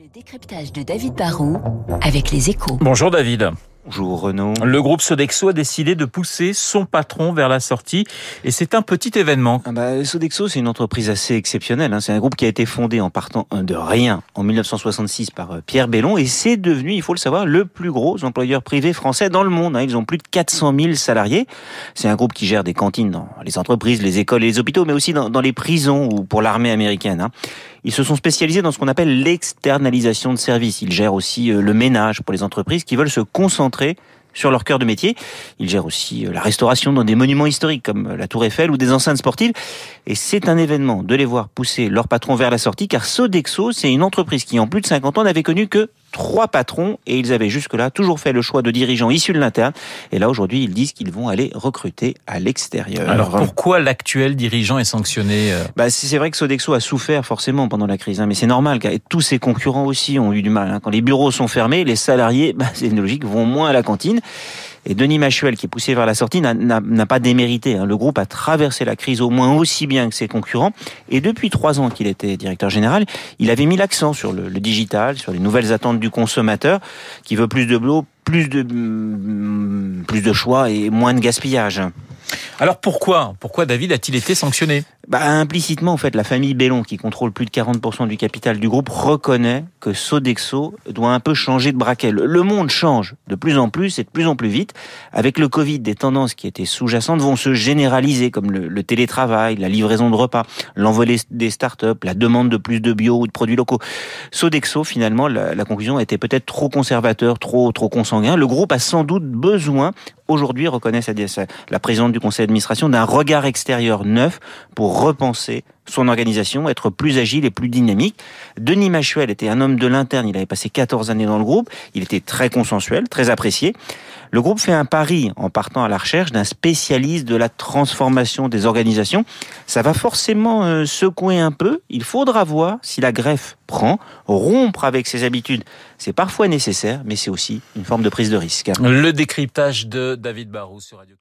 Le décryptage de David Barrault avec les échos. Bonjour David. Bonjour Renaud. Le groupe Sodexo a décidé de pousser son patron vers la sortie et c'est un petit événement. Ah bah, Sodexo, c'est une entreprise assez exceptionnelle. Hein. C'est un groupe qui a été fondé en partant de rien en 1966 par euh, Pierre Bellon et c'est devenu, il faut le savoir, le plus gros employeur privé français dans le monde. Hein. Ils ont plus de 400 000 salariés. C'est un groupe qui gère des cantines dans les entreprises, les écoles et les hôpitaux, mais aussi dans, dans les prisons ou pour l'armée américaine. Hein. Ils se sont spécialisés dans ce qu'on appelle l'externalisation de services. Ils gèrent aussi euh, le ménage pour les entreprises qui veulent se concentrer sur leur cœur de métier. Ils gèrent aussi euh, la restauration dans des monuments historiques comme euh, la Tour Eiffel ou des enceintes sportives. Et c'est un événement de les voir pousser leur patron vers la sortie car Sodexo, c'est une entreprise qui en plus de 50 ans n'avait connu que trois patrons et ils avaient jusque-là toujours fait le choix de dirigeants issus de l'interne. Et là, aujourd'hui, ils disent qu'ils vont aller recruter à l'extérieur. Alors pourquoi l'actuel dirigeant est sanctionné bah, C'est vrai que Sodexo a souffert forcément pendant la crise, hein, mais c'est normal car tous ses concurrents aussi ont eu du mal. Hein. Quand les bureaux sont fermés, les salariés, bah, c'est logique, vont moins à la cantine. Et Denis Machuel, qui est poussé vers la sortie, n'a pas démérité. Hein. Le groupe a traversé la crise au moins aussi bien que ses concurrents. Et depuis trois ans qu'il était directeur général, il avait mis l'accent sur le, digital, sur les nouvelles attentes du consommateur, qui veut plus de boulot, plus de, plus de choix et moins de gaspillage. Alors pourquoi David a-t-il été sanctionné? Bah, implicitement, en fait, la famille Bellon, qui contrôle plus de 40% du capital du groupe, reconnaît que Sodexo doit un peu changer de braquet. Le monde change de plus en plus et de plus en plus vite. Avec le Covid, des tendances qui étaient sous-jacentes vont se généraliser, comme le, télétravail, la livraison de repas, l'envolée des startups, la demande de plus de bio ou de produits locaux. Sodexo, finalement, la, la conclusion était peut-être trop conservateur, trop, trop consanguin. Le groupe a sans doute besoin aujourd'hui reconnaît la présidente du conseil d'administration d'un regard extérieur neuf pour repenser son organisation, être plus agile et plus dynamique. Denis Machuel était un homme de l'interne, il avait passé 14 années dans le groupe, il était très consensuel, très apprécié. Le groupe fait un pari en partant à la recherche d'un spécialiste de la transformation des organisations. Ça va forcément euh, secouer un peu. Il faudra voir si la greffe prend. Rompre avec ses habitudes, c'est parfois nécessaire, mais c'est aussi une forme de prise de risque. Le décryptage de David Barrou sur Radio